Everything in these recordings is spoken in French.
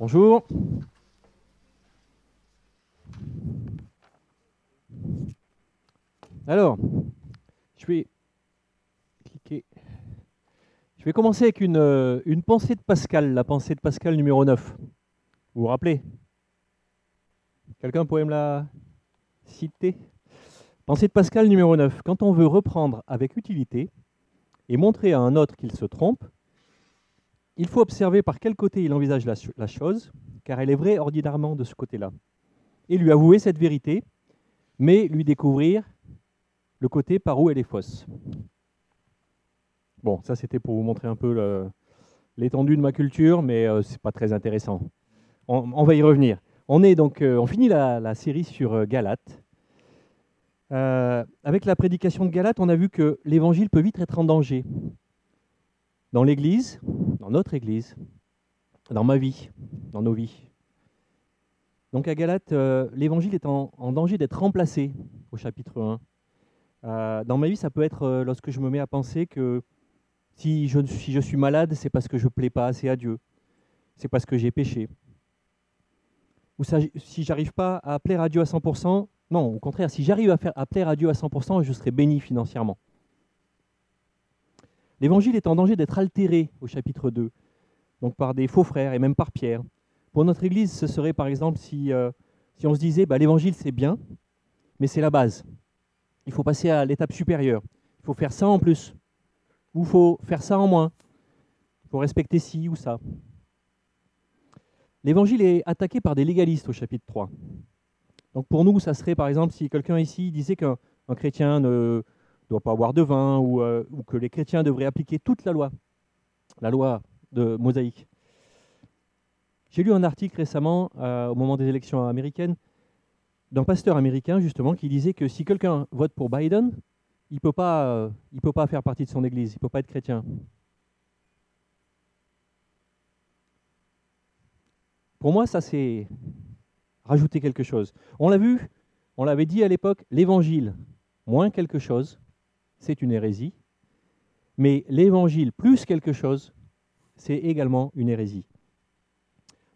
Bonjour. Alors, je vais cliquer. Je vais commencer avec une, euh, une pensée de Pascal, la pensée de Pascal numéro 9. Vous vous rappelez? Quelqu'un pourrait me la citer? Pensée de Pascal numéro 9. Quand on veut reprendre avec utilité et montrer à un autre qu'il se trompe, il faut observer par quel côté il envisage la, chose, car elle est vraie ordinairement de ce côté-là, et lui avouer cette vérité, mais lui découvrir le côté par où elle est fausse. Bon, ça c'était pour vous montrer un peu l'étendue de ma culture, mais euh, c'est pas très intéressant. On, va y revenir. On est donc, euh, finit la, la série sur euh, Galate. Euh, avec la prédication de Galate, on a vu que l'évangile peut vite être en danger. Dans l'Église, dans notre Église, dans ma vie, dans nos vies. Donc à Galate, euh, l'évangile est en, danger d'être remplacé au chapitre 1. Euh, dans ma vie, ça peut être euh, lorsque je me mets à penser que si je, suis malade, c'est parce que je ne plais pas assez à Dieu. C'est parce que j'ai péché. Ou ça- si j'arrive pas à plaire à Dieu à 100%, non, au contraire, si j'arrive à, à plaire à Dieu à 100%, je serai béni financièrement. L'évangile est en danger d'être altéré au chapitre 2, donc par des faux frères et même par Pierre. Pour notre Église, ce serait par exemple si, euh, si on se disait bah, l'évangile c'est bien, mais c'est la base. Il faut passer à l'étape supérieure. Il faut faire ça en plus. Ou il faut faire ça en moins. Il faut respecter ci ou ça. L'évangile est attaqué par des légalistes au chapitre 3. Donc pour nous, ça serait par exemple si quelqu'un ici disait qu'un un chrétien ne doit pas boire de vin ou, euh, ou que les chrétiens devraient appliquer toute la loi, la loi de Mosaïque. J'ai lu un article récemment, euh, au moment des élections américaines, d'un pasteur américain justement qui disait que si quelqu'un vote pour Biden, il ne peut, pas, euh, il peut pas faire partie de son église, il ne peut pas être chrétien. Pour moi, ça c'est rajouter quelque chose. On l'a vu, on l'avait dit à l'époque, l'évangile moins quelque chose, c'est une hérésie, mais l'évangile plus quelque chose, c'est également une hérésie.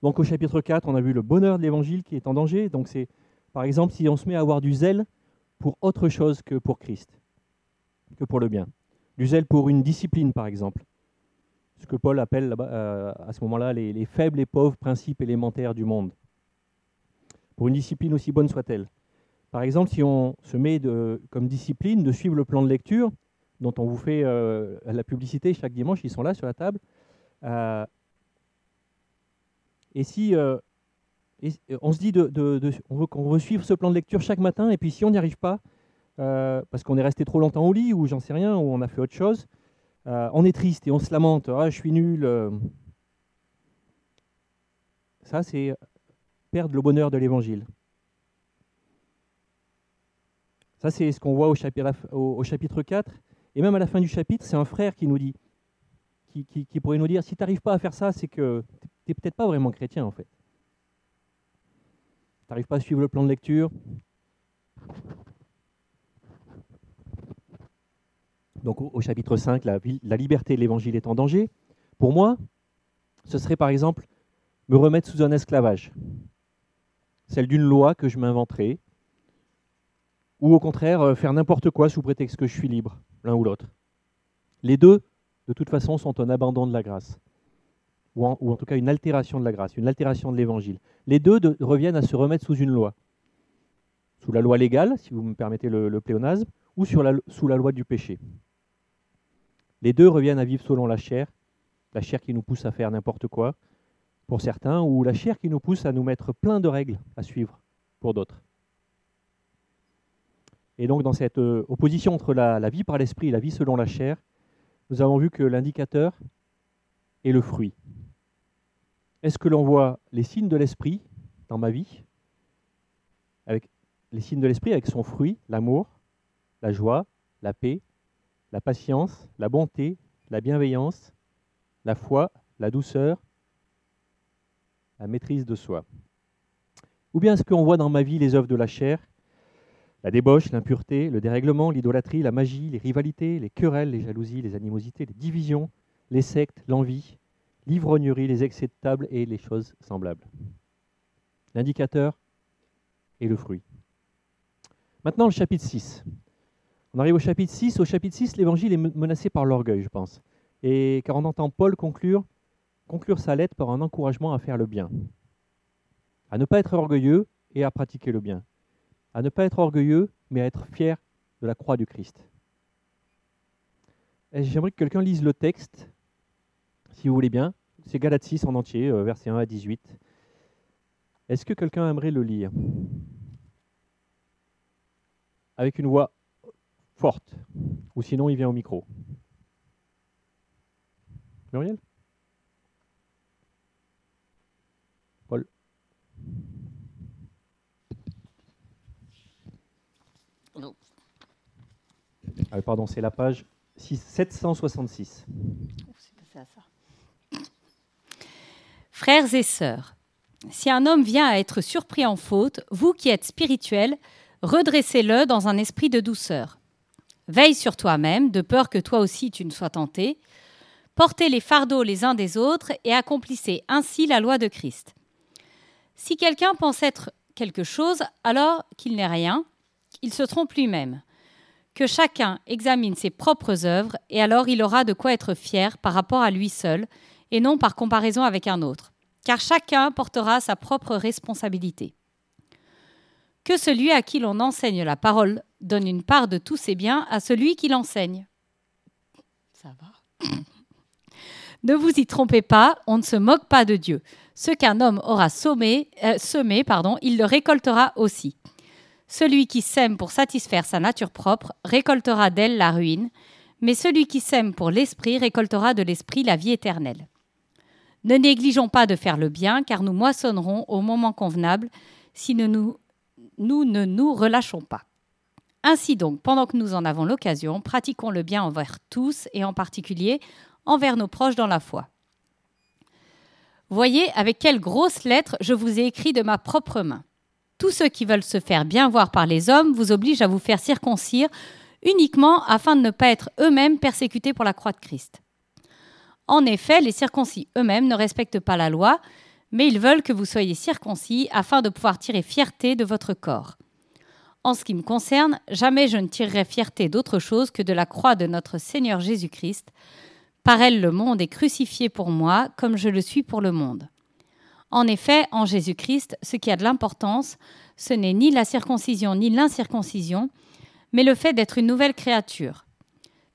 Donc au chapitre 4, on a vu le bonheur de l'évangile qui est en danger. Donc c'est par exemple si on se met à avoir du zèle pour autre chose que pour Christ, que pour le bien. Du zèle pour une discipline par exemple. Ce que Paul appelle euh, à ce moment-là les faibles et pauvres principes élémentaires du monde. Pour une discipline aussi bonne soit-elle. Par exemple, si on se met comme discipline de suivre le plan de lecture dont on vous fait euh, la publicité chaque dimanche, ils sont là sur la table. euh, et si euh, on se dit de, veut, qu'on veut suivre ce plan de lecture chaque matin, et puis si on n'y arrive pas, parce qu'on est resté trop longtemps au lit, ou j'en sais rien, ou on a fait autre chose, on est triste et on se lamente. Ah, je suis nul. Ça, c'est perdre le bonheur de l'évangile. Ça, c'est ce qu'on voit au chapitre, au- au chapitre 4. Et même à la fin du chapitre, c'est un frère qui nous dit, qui, pourrait nous dire, si tu n'arrives pas à faire ça, c'est que tu n'es peut-être pas vraiment chrétien, en fait. Tu n'arrives pas à suivre le plan de lecture. Donc au, chapitre 5, la, la liberté de l'évangile est en danger. Pour moi, ce serait par exemple me remettre sous un esclavage, celle d'une loi que je m'inventerais, ou au contraire euh, faire n'importe quoi sous prétexte que je suis libre, l'un ou l'autre. Les deux, de toute façon, sont un abandon de la grâce, ou en, ou en tout cas une altération de la grâce, une altération de l'évangile. Les deux de- reviennent à se remettre sous une loi, sous la loi légale, si vous me permettez le, pléonasme, ou sous la loi du péché. Les deux reviennent à vivre selon la chair, la chair qui nous pousse à faire n'importe quoi, pour certains, ou la chair qui nous pousse à nous mettre plein de règles à suivre pour d'autres. Et donc dans cette euh, opposition entre la, vie par l'esprit et la vie selon la chair, nous avons vu que l'indicateur est le fruit. Est-ce que l'on voit les signes de l'esprit dans ma vie, avec les signes de l'esprit avec son fruit, l'amour, la joie, la paix, la patience, la bonté, la bienveillance, la foi, la douceur, la maîtrise de soi? Ou bien est-ce qu'on voit dans ma vie les œuvres de la chair, la débauche, l'impureté, le dérèglement, l'idolâtrie, la magie, les rivalités, les querelles, les jalousies, les animosités, les divisions, les sectes, l'envie, l'ivrognerie, les excès de table et les choses semblables. L'indicateur et le fruit. Maintenant, le chapitre 6. On arrive au chapitre 6. Au chapitre 6, l'évangile est menacé par l'orgueil, je pense. Et car on entend Paul conclure, conclure sa lettre par un encouragement à faire le bien, à ne pas être orgueilleux et à pratiquer le bien, à ne pas être orgueilleux, mais à être fier de la croix du Christ. J'aimerais que quelqu'un lise le texte, si vous voulez bien. C'est Galates 6 en entier, euh, versets 1 à 18. Est-ce que quelqu'un aimerait le lire? Avec une voix forte, ou sinon il vient au micro. Muriel Paul ah, Pardon, c'est la page 766. Frères et sœurs, si un homme vient à être surpris en faute, vous qui êtes spirituels, redressez-le dans un esprit de douceur. Veille sur toi-même, de peur que toi aussi tu ne sois tenté. Portez les fardeaux les uns des autres et accomplissez ainsi la loi de Christ. Si quelqu'un pense être quelque chose, alors qu'il n'est rien, il se trompe lui-même que chacun examine ses propres œuvres, et alors il aura de quoi être fier par rapport à lui seul, et non par comparaison avec un autre, car chacun portera sa propre responsabilité. Que celui à qui l'on enseigne la parole donne une part de tous ses biens à celui qui l'enseigne. Ça va. ne vous y trompez pas, on ne se moque pas de Dieu. Ce qu'un homme aura sommé, euh, semé, pardon, il le récoltera aussi. Celui qui sème pour satisfaire sa nature propre récoltera d'elle la ruine, mais celui qui sème pour l'esprit récoltera de l'esprit la vie éternelle. Ne négligeons pas de faire le bien, car nous moissonnerons au moment convenable si nous, ne nous relâchons pas. Ainsi donc, pendant que nous en avons l'occasion, pratiquons le bien envers tous et en particulier envers nos proches dans la foi. Voyez avec quelles grosses lettres je vous ai écrit de ma propre main. Tous ceux qui veulent se faire bien voir par les hommes vous obligent à vous faire circoncire uniquement afin de ne pas être eux-mêmes persécutés pour la croix de Christ. En effet, les circoncis eux-mêmes ne respectent pas la loi, mais ils veulent que vous soyez circoncis afin de pouvoir tirer fierté de votre corps. En ce qui me concerne, jamais je ne tirerai fierté d'autre chose que de la croix de notre Seigneur Jésus-Christ. Par elle, le monde est crucifié pour moi, comme je le suis pour le monde. En effet, en Jésus-Christ, ce qui a de l'importance, ce n'est ni la circoncision ni l'incirconcision, mais le fait d'être une nouvelle créature.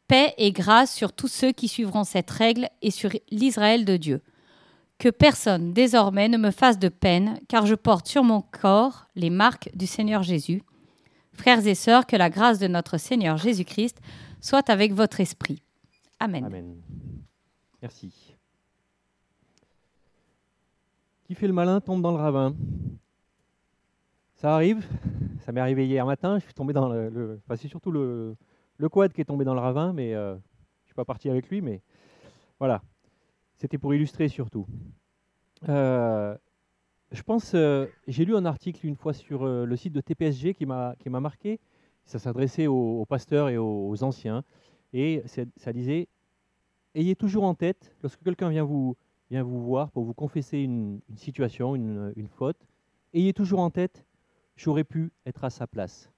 Paix et grâce sur tous ceux qui suivront cette règle et sur l'Israël de Dieu. Que personne désormais ne me fasse de peine, car je porte sur mon corps les marques du Seigneur Jésus. Frères et sœurs, que la grâce de notre Seigneur Jésus-Christ soit avec votre esprit. Amen. Merci. Qui fait le malin tombe dans le ravin. Ça arrive, ça m'est arrivé hier matin, je suis tombé dans le... enfin, c'est surtout le, le quad qui est tombé dans le ravin, mais euh, je ne suis pas parti avec lui, mais voilà. C'était pour illustrer surtout. Euh, je pense, euh, j'ai lu un article une fois sur le site de TPSG qui m'a marqué. Ça s'adressait aux, pasteurs et aux anciens. Et ça disait, ayez toujours en tête, lorsque quelqu'un vient vous, vient vous voir pour vous confesser une, situation, une, faute, ayez toujours en tête, j'aurais pu être à sa place.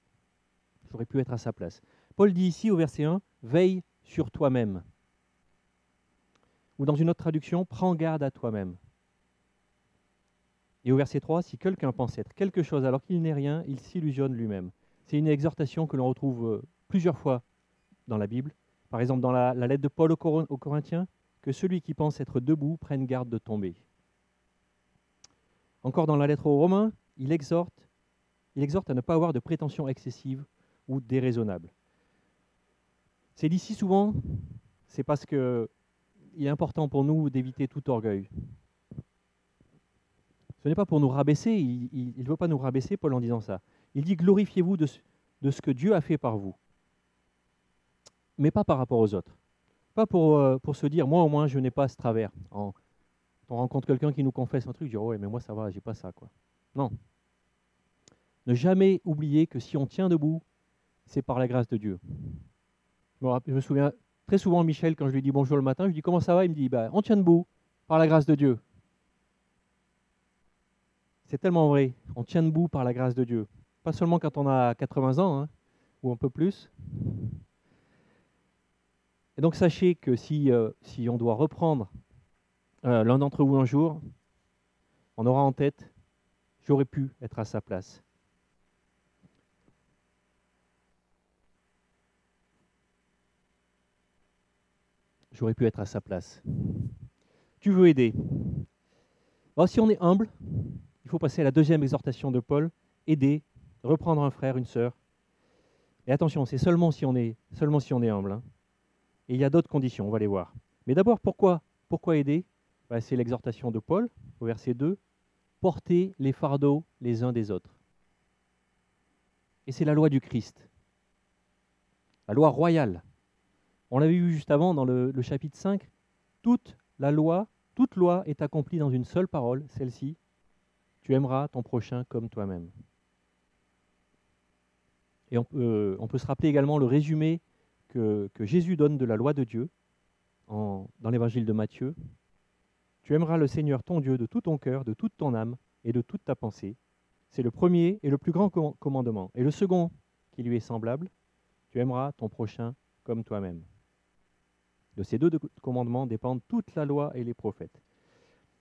J'aurais pu être à sa place. Paul dit ici au verset 1, veille sur toi-même. Ou dans une autre traduction, prends garde à toi-même. Et au verset 3, si quelqu'un pense être quelque chose alors qu'il n'est rien, il s'illusionne lui-même. C'est une exhortation que l'on retrouve euh, plusieurs fois dans la Bible. Par exemple, dans la, lettre de Paul aux Corinthiens, que celui qui pense être debout prenne garde de tomber. Encore dans la lettre aux Romains, il exhorte, il exhorte à ne pas avoir de prétentions excessives ou déraisonnables. C'est d'ici souvent, c'est parce qu'il est important pour nous d'éviter tout orgueil. Ce n'est pas pour nous rabaisser, il ne veut pas nous rabaisser, Paul, en disant ça. Il dit glorifiez-vous de, de ce que Dieu a fait par vous, mais pas par rapport aux autres. Pas pour, euh, pour se dire, moi au moins, je n'ai pas ce travers. on rencontre quelqu'un qui nous confesse un truc, je dis, oh, ouais, mais moi ça va, j'ai pas ça. quoi. Non. Ne jamais oublier que si on tient debout, c'est par la grâce de Dieu. Je me souviens très souvent, Michel, quand je lui dis bonjour le matin, je lui dis comment ça va? Il me dit, bah, on tient debout. par la grâce de Dieu. C'est tellement vrai. On tient debout par la grâce de Dieu. Pas seulement quand on a 80 ans, hein, ou un peu plus. Et donc sachez que si, euh, on doit reprendre euh, l'un d'entre vous un jour, on aura en tête, j'aurais pu être à sa place. J'aurais pu être à sa place. Tu veux aider. si on est humble, il faut passer à la deuxième exhortation de Paul, aider, reprendre un frère, une sœur. Et attention, c'est seulement si on est, seulement si on est humble. Hein. Et il y a d'autres conditions, on va les voir. Mais d'abord, pourquoi, pourquoi aider? Bah, C'est l'exhortation de Paul, au verset 2, porter les fardeaux les uns des autres. Et c'est la loi du Christ, la loi royale. On l'avait vu juste avant dans le, chapitre 5, toute la loi, toute loi est accomplie dans une seule parole, celle-ci, tu aimeras ton prochain comme toi-même. Et peut, on peut, se rappeler également le résumé que, Jésus donne de la loi de Dieu dans l'évangile de Matthieu. Tu aimeras le Seigneur ton Dieu de tout ton cœur, de toute ton âme et de toute ta pensée. C'est le premier et le plus grand commandement. Et le second, qui lui est semblable, tu aimeras ton prochain comme toi-même. De ces deux commandements dépendent toute la loi et les prophètes.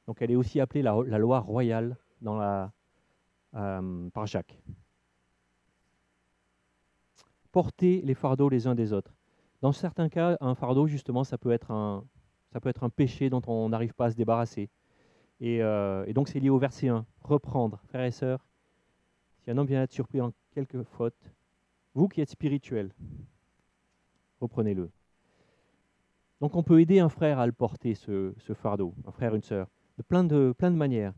Donc elle est aussi appelée la, loi royale dans la, euh, par Jacques porter les fardeaux les uns des autres. Dans certains cas, un fardeau, justement, ça peut être un, péché dont on n'arrive pas à se débarrasser. Et, euh, donc c'est lié au verset 1. Reprendre, frères et sœurs, si un homme vient être surpris en quelque faute, vous qui êtes spirituels, reprenez-le. Donc on peut aider un frère à le porter, ce, fardeau, un frère, une sœur, de plein de, plein de manières.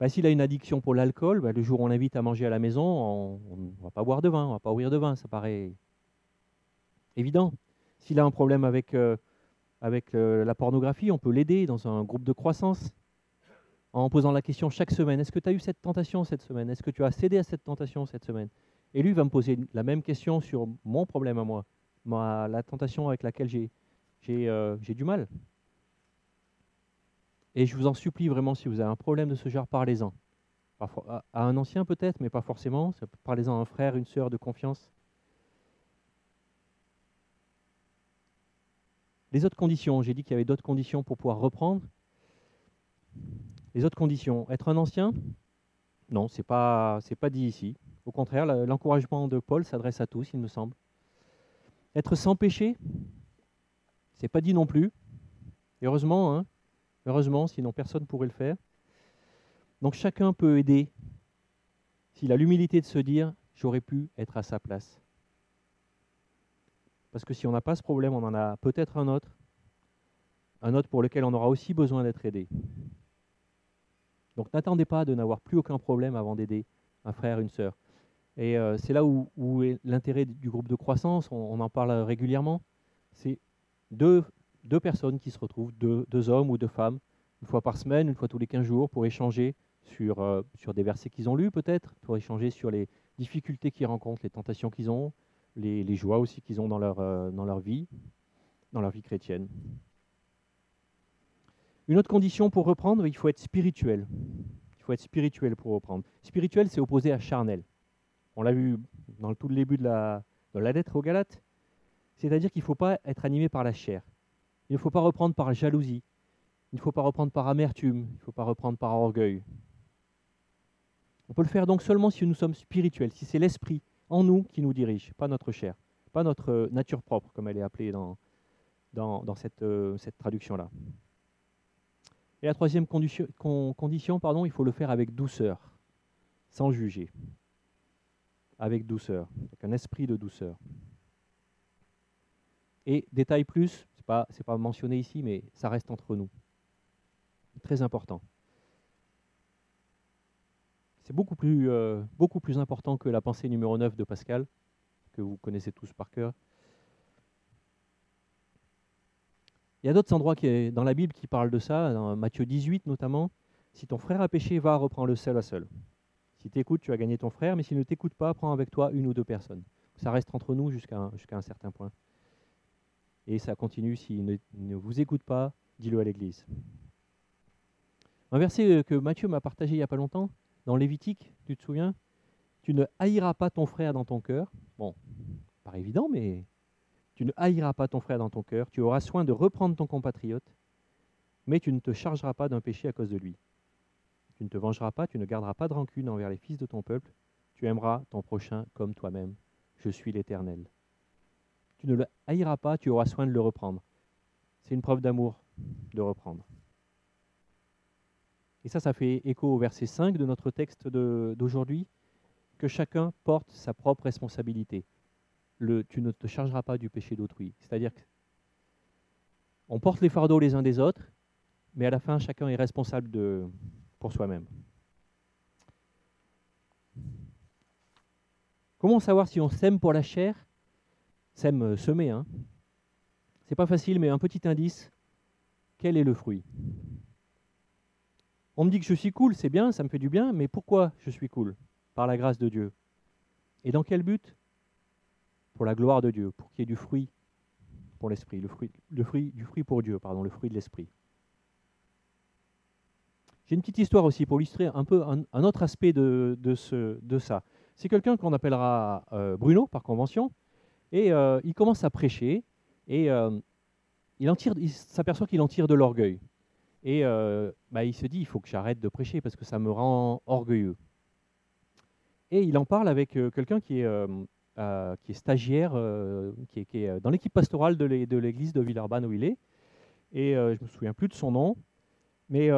Bah, s'il a une addiction pour l'alcool, bah, le jour où on l'invite à manger à la maison, on ne va pas boire de vin, on ne va pas ouvrir de vin, ça paraît évident. S'il a un problème avec, euh, avec euh, la pornographie, on peut l'aider dans un groupe de croissance en posant la question chaque semaine, est-ce que tu as eu cette tentation cette semaine? Est-ce que tu as cédé à cette tentation cette semaine? Et lui va me poser la même question sur mon problème à moi, la tentation avec laquelle j'ai euh, du mal. Et je vous en supplie vraiment, si vous avez un problème de ce genre, parlez-en. À un ancien peut-être, mais pas forcément. Parlez-en à un frère, une sœur de confiance. Les autres conditions, j'ai dit qu'il y avait d'autres conditions pour pouvoir reprendre. Les autres conditions, être un ancien? Non, ce n'est pas, pas dit ici. Au contraire, l'encouragement de Paul s'adresse à tous, il me semble. Être sans péché? C'est pas dit non plus. heureusement, hein, Heureusement, sinon personne ne pourrait le faire. Donc chacun peut aider s'il a l'humilité de se dire j'aurais pu être à sa place. Parce que si on n'a pas ce problème, on en a peut-être un autre, un autre pour lequel on aura aussi besoin d'être aidé. Donc n'attendez pas de n'avoir plus aucun problème avant d'aider un frère, une sœur. Et euh, c'est là où, est l'intérêt du groupe de croissance, on, en parle régulièrement. C'est deux personnes qui se retrouvent, deux, hommes ou deux femmes, une fois par semaine, une fois tous les 15 jours, pour échanger sur, euh, sur des versets qu'ils ont lus peut-être, pour échanger sur les difficultés qu'ils rencontrent, les tentations qu'ils ont, les, joies aussi qu'ils ont dans leur, euh, dans leur vie, dans leur vie chrétienne. Une autre condition pour reprendre, il faut être spirituel. Il faut être spirituel pour reprendre. Spirituel, c'est opposé à charnel. On l'a vu dans tout le début de la, de la lettre aux Galates. C'est-à-dire qu'il ne faut pas être animé par la chair. Il ne faut pas reprendre par jalousie. Il ne faut pas reprendre par amertume. Il ne faut pas reprendre par orgueil. On peut le faire donc seulement si nous sommes spirituels, si c'est l'esprit en nous qui nous dirige, pas notre chair, pas notre euh, nature propre, comme elle est appelée dans, dans, cette, euh, cette traduction-là. Et la troisième condition, pardon, il faut le faire avec douceur, sans juger. Avec douceur, avec un esprit de douceur. Et détail plus, pas, pas mentionné ici, mais ça reste entre nous. Très important. C'est beaucoup plus, euh, beaucoup plus important que la pensée numéro 9 de Pascal, que vous connaissez tous par cœur. Il y a d'autres endroits dans la Bible qui parlent de ça, dans Matthieu 18 notamment. Si ton frère a péché, va, reprends-le seul à seul. Si tu écoutes, tu as gagné ton frère, mais s'il ne t'écoute pas, prends avec toi une ou deux personnes. Ça reste entre nous jusqu'à un certain point. Et ça continue, s'il ne, vous écoute pas, dis-le à l'Église. Un verset que Matthieu m'a partagé il n'y a pas longtemps, dans Lévitique, tu te souviens? Tu ne haïras pas ton frère dans ton cœur. Bon, pas évident, mais tu ne haïras pas ton frère dans ton cœur. Tu auras soin de reprendre ton compatriote, mais tu ne te chargeras pas d'un péché à cause de lui. Tu ne te vengeras pas, tu ne garderas pas de rancune envers les fils de ton peuple. Tu aimeras ton prochain comme toi-même. Je suis l'Éternel. Tu ne le haïras pas, tu auras soin de le reprendre. C'est une preuve d'amour de reprendre. Et ça, ça fait écho au verset 5 de notre texte d'aujourd'hui, que chacun porte sa propre responsabilité. Tu ne te chargeras pas du péché d'autrui. C'est-à-dire qu'on porte les fardeaux les uns des autres, mais à la fin, chacun est responsable pour soi-même. Comment savoir si on sème pour la chair? Sème euh, semer, hein C'est pas facile, mais un petit indice. Quel est le fruit? On me dit que je suis cool, c'est bien, ça me fait du bien, mais pourquoi je suis cool? Par la grâce de Dieu. Et dans quel but? Pour la gloire de Dieu, pour qu'il y ait du fruit pour l'esprit, le fruit, du fruit pour Dieu, pardon, le fruit de l'esprit. J'ai une petite histoire aussi pour illustrer un peu un, autre aspect de, ça. C'est quelqu'un qu'on appellera euh, Bruno par convention, et euh, il commence à prêcher, et euh, il s'aperçoit qu'il en tire de l'orgueil. Et bah, il se dit, il faut que j'arrête de prêcher parce que ça me rend orgueilleux. Et il en parle avec quelqu'un qui est, qui est stagiaire, qui est, qui, est, dans l'équipe pastorale de l'église de Villeurbanne où il est. Et je ne me souviens plus de son nom, mais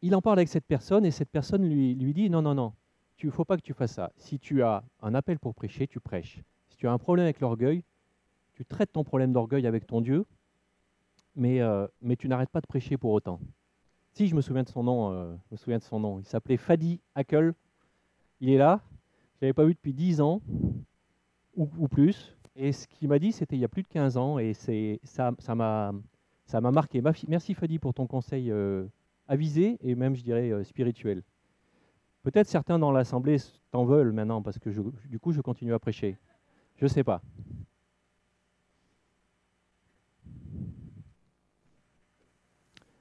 il en parle avec cette personne et cette personne lui, lui dit non, non, non, il ne faut pas que tu fasses ça. Si tu as un appel pour prêcher, tu prêches. Si tu as un problème avec l'orgueil, tu traites ton problème d'orgueil avec ton Dieu, mais, euh, mais tu n'arrêtes pas de prêcher pour autant. Si je me souviens de son nom, euh, je souviens de son nom. Il s'appelait Fadi Hakel. Il est là. Je l'avais pas vu depuis 10 ans ou, plus. Et ce qu'il m'a dit, c'était il y a plus de 15 ans, et ça, m'a marqué. Merci Fadi pour ton conseil euh, avisé et même, je dirais, spirituel. Peut-être certains dans l'Assemblée t'en veulent maintenant parce que du coup, je continue à prêcher. Je ne sais pas.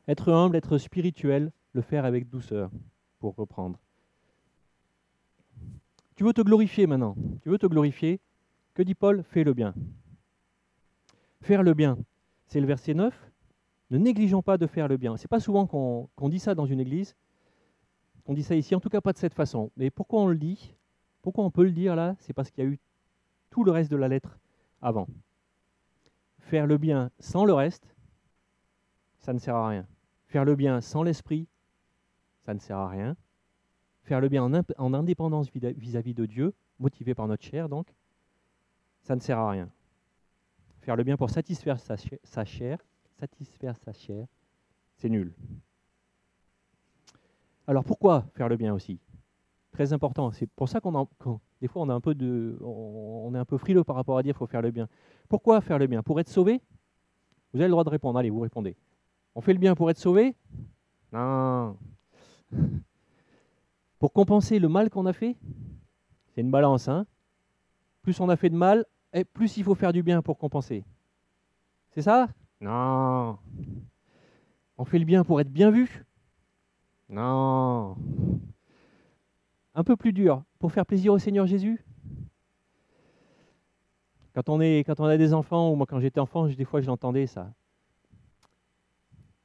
Être humble, être spirituel, le faire avec douceur, pour reprendre. Tu veux te glorifier maintenant. Tu veux te glorifier. Que dit Paul? Fais le bien. Faire le bien. C'est le verset 9. Ne négligeons pas de faire le bien. Ce n'est pas souvent qu'on dit ça dans une église, qu'on dit ça ici, en tout cas pas de cette façon. Mais pourquoi on le dit? Pourquoi on peut le dire là? C'est parce qu'il y a eu tout le reste de la lettre avant. Faire le bien sans le reste, ça ne sert à rien. Faire le bien sans l'esprit, ça ne sert à rien. Faire le bien en, indépendance vis-à-vis de Dieu, motivé par notre chair donc, ça ne sert à rien. Faire le bien pour satisfaire sa chair, satisfaire sa chair, c'est nul. Alors pourquoi faire le bien aussi? Très important. C'est pour ça qu'on des fois on est un peu frileux par rapport à dire qu'il faut faire le bien. Pourquoi faire le bien? Pour être sauvé? Vous avez le droit de répondre. Allez, vous répondez. On fait le bien pour être sauvé Non. Pour compenser le mal qu'on a fait C'est une balance. Hein plus on a fait de mal, et plus il faut faire du bien pour compenser. C'est ça? Non. On fait le bien pour être bien vu? Non. Un peu plus dur, pour faire plaisir au Seigneur Jésus? Quand on, est, quand on a des enfants, ou moi quand j'étais enfant, des fois je l'entendais ça.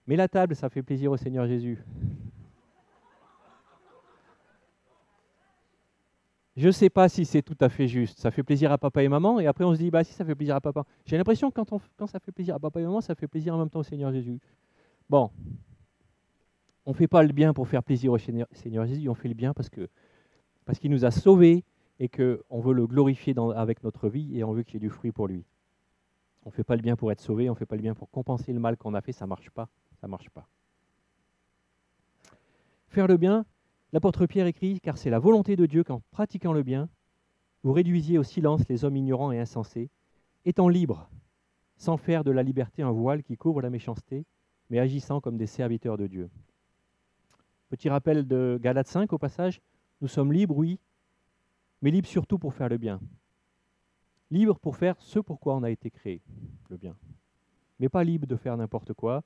Mais la table, ça fait plaisir au Seigneur Jésus. Je ne sais pas si c'est tout à fait juste. Ça fait plaisir à papa et maman, et après on se dit, bah si ça fait plaisir à papa. J'ai l'impression que quand, quand ça fait plaisir à papa et maman, ça fait plaisir en même temps au Seigneur Jésus. Bon, on ne fait pas le bien pour faire plaisir au Seigneur, Jésus, on fait le bien parce qu'il nous a sauvés et qu'on veut le glorifier avec notre vie et on veut qu'il y ait du fruit pour lui. On ne fait pas le bien pour être sauvé, on ne fait pas le bien pour compenser le mal qu'on a fait, ça ne marche pas. Ça marche pas. Faire le bien, L'apôtre Pierre écrit Car c'est la volonté de Dieu qu'en pratiquant le bien, vous réduisiez au silence les hommes ignorants et insensés, étant libres, sans faire de la liberté un voile qui couvre la méchanceté, mais agissant comme des serviteurs de Dieu. Petit rappel de Galates 5 au passage Nous sommes libres, oui, mais libres surtout pour faire le bien. Libres pour faire ce pour quoi on a été créé, le bien. Mais pas libres de faire n'importe quoi,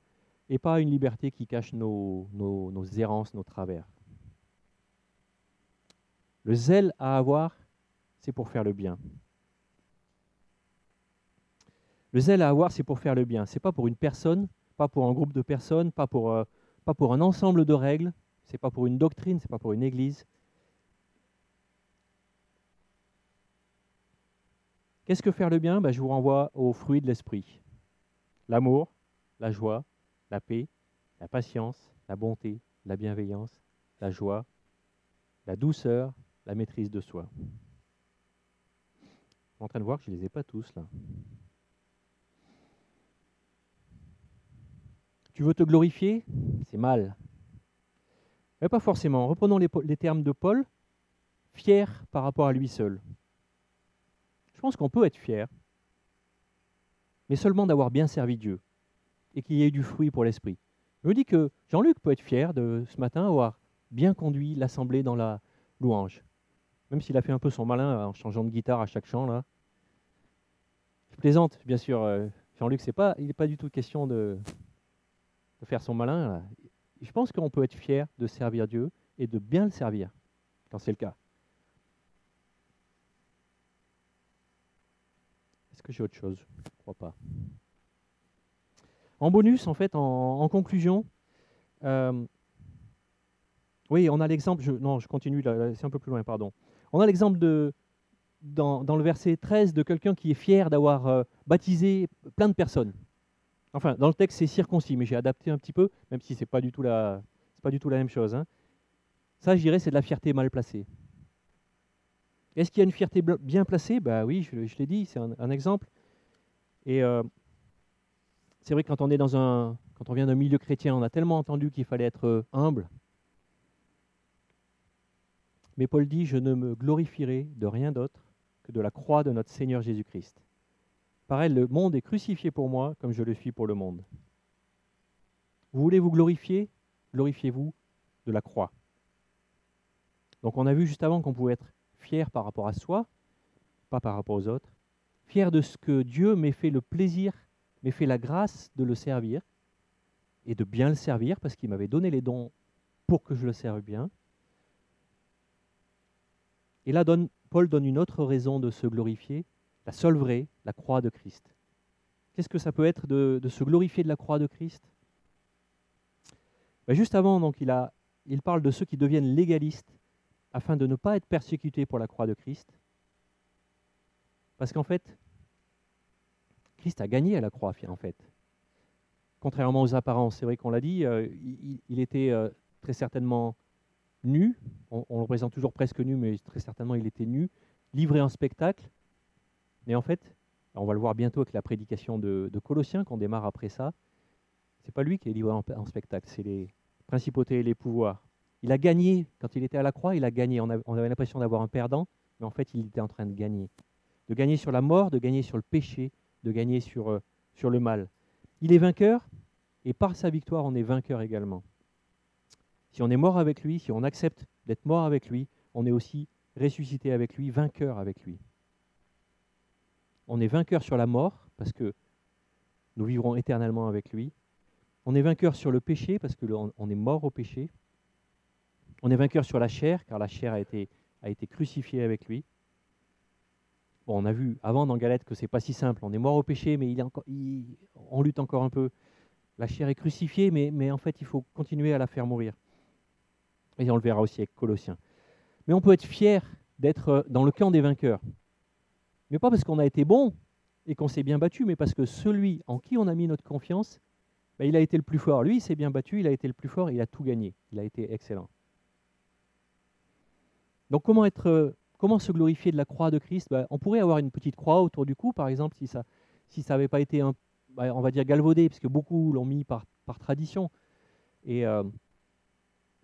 et pas une liberté qui cache nos, errances, nos travers. Le zèle à avoir, c'est pour faire le bien. Le zèle à avoir, c'est pour faire le bien. C'est pas pour une personne, pas pour un groupe de personnes, pas pour, euh, un ensemble de règles, c'est pas pour une doctrine, c'est pas pour une église. Qu'est-ce que faire le bien? Ben, Je vous renvoie aux fruits de l'esprit. L'amour, la joie, la paix, la patience, la bonté, la bienveillance, la joie, la douceur, la maîtrise de soi. Je suis en train de voir que je ne les ai pas tous là. Tu veux te glorifier? C'est mal. Mais pas forcément. Reprenons les, les, termes de Paul. Fier par rapport à lui seul. Je pense qu'on peut être fier, mais seulement d'avoir bien servi Dieu et qu'il y ait du fruit pour l'esprit. Je me dis que Jean-Luc peut être fier de ce matin avoir bien conduit l'assemblée dans la louange. Même s'il a fait un peu son malin en changeant de guitare à chaque chant là. Je plaisante, bien sûr. Euh, Jean-Luc, c'est pas, il n'est pas du tout question de faire son malin. Je pense qu'on peut être fier de servir Dieu et de bien le servir, quand c'est le cas. Est-ce que j'ai autre chose? Je ne crois pas. En bonus, en fait, en, conclusion, euh, oui, on a l'exemple, non, je continue, c'est un peu plus loin, pardon. On a l'exemple dans, le verset 13 de quelqu'un qui est fier d'avoir euh, baptisé plein de personnes. Enfin, dans le texte, c'est circoncis, mais j'ai adapté un petit peu, même si ce n'est pas, du tout la, pas du tout la même chose. Hein. Ça, je dirais, c'est de la fierté mal placée. Est-ce qu'il y a une fierté bien placée? Bah oui, je, l'ai dit, c'est un, exemple. Et euh, c'est vrai que quand on est dans un, quand on vient d'un milieu chrétien, on a tellement entendu qu'il fallait être euh, humble. Mais Paul dit, je ne me glorifierai de rien d'autre que de la croix de notre Seigneur Jésus-Christ. Par elle, le monde est crucifié pour moi comme je le suis pour le monde. Vous voulez vous glorifier? Glorifiez-vous de la croix. Donc on a vu juste avant qu'on pouvait être fier par rapport à soi, pas par rapport aux autres, fier de ce que Dieu m'ait fait le plaisir, m'ait fait la grâce de le servir et de bien le servir parce qu'il m'avait donné les dons pour que je le serve bien. Et là, Paul donne une autre raison de se glorifier, la seule vraie, la croix de Christ. Qu'est-ce que ça peut être de, se glorifier de la croix de Christ? Ben, Juste avant, donc, il, a, il parle de ceux qui deviennent légalistes afin de ne pas être persécutés pour la croix de Christ. Parce qu'en fait, Christ a gagné à la croix, en fait. Contrairement aux apparences, c'est vrai qu'on l'a dit, euh, il, était euh, très certainement nu, on, le représente toujours presque nu, mais très certainement il était nu, livré en spectacle. Mais en fait, on va le voir bientôt avec la prédication de, Colossiens qu'on démarre après ça, c'est pas lui qui est livré en spectacle, c'est les principautés et les pouvoirs. Il a gagné, quand il était à la croix, il a gagné. On, avait l'impression d'avoir un perdant, mais en fait, il était en train de gagner. De gagner sur la mort, de gagner sur le péché, de gagner sur, euh, sur le mal. Il est vainqueur, et par sa victoire, on est vainqueur également. Si on est mort avec lui, si on accepte d'être mort avec lui, on est aussi ressuscité avec lui, vainqueur avec lui. On est vainqueur sur la mort, parce que nous vivrons éternellement avec lui. On est vainqueur sur le péché, parce qu'on est mort au péché. On est vainqueur sur la chair, car la chair a été crucifiée avec lui. On a vu avant dans Galette que c'est pas si simple. On est mort au péché, mais on lutte encore un peu. La chair est crucifiée, mais, en fait, il faut continuer à la faire mourir. Et on le verra aussi avec Colossiens. Mais on peut être fier d'être euh, dans le camp des vainqueurs. Mais pas parce qu'on a été bon et qu'on s'est bien battu, mais parce que celui en qui on a mis notre confiance, ben, il a été le plus fort. Lui, il s'est bien battu, il a été le plus fort, il a tout gagné. Il a été excellent. Donc comment, être, euh, comment se glorifier de la croix de Christ? Bah, On pourrait avoir une petite croix autour du cou, par exemple, si ça si ça n'avait pas été, bah, on va dire, galvaudé, parce que beaucoup l'ont mis par, tradition. Et euh,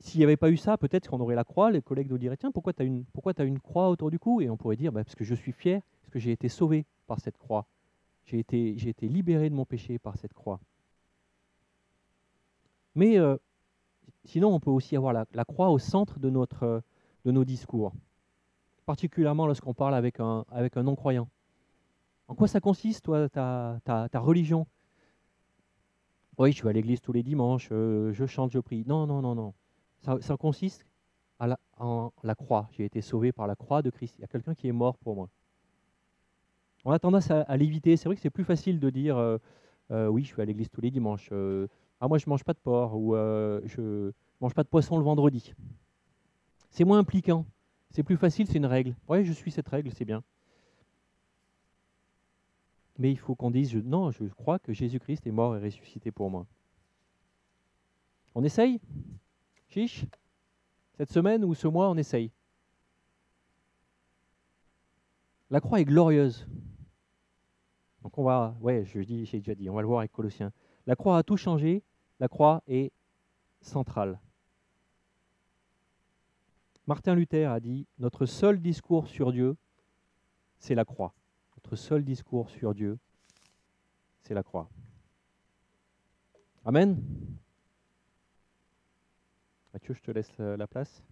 s'il n'y avait pas eu ça, peut-être qu'on aurait la croix, les collègues nous diraient, tiens, pourquoi tu as, une, croix autour du cou? Et on pourrait dire, bah, parce que je suis fier, parce que j'ai été sauvé par cette croix. J'ai été, libéré de mon péché par cette croix. Mais euh, sinon, on peut aussi avoir la, croix au centre de nos discours, particulièrement lorsqu'on parle avec un, avec un non-croyant. En quoi ça consiste, toi, ta, ta, religion? Oui, je vais à l'église tous les dimanches, euh, je chante, je prie. Non, non, non, non. Ça, ça consiste à la, en la croix. J'ai été sauvé par la croix de Christ. Il y a quelqu'un qui est mort pour moi. On a tendance à, l'éviter. C'est vrai que c'est plus facile de dire euh, euh, oui, je vais à l'église tous les dimanches. ah, moi, je mange pas de porc ou je mange pas de poisson le vendredi. C'est moins impliquant. C'est plus facile, c'est une règle. Oui, je suis cette règle, c'est bien. Mais il faut qu'on dise non, je crois que Jésus-Christ est mort et ressuscité pour moi. On essaye? Chiche? Cette semaine ou ce mois, on essaye. La croix est glorieuse. Donc on va, ouais, je dis, j'ai déjà dit, on va le voir avec Colossiens. La croix a tout changé. La croix est centrale. Martin Luther a dit notre seul discours sur Dieu, c'est la croix. Notre seul discours sur Dieu, c'est la croix. Amen. Mathieu, je te laisse euh, la place.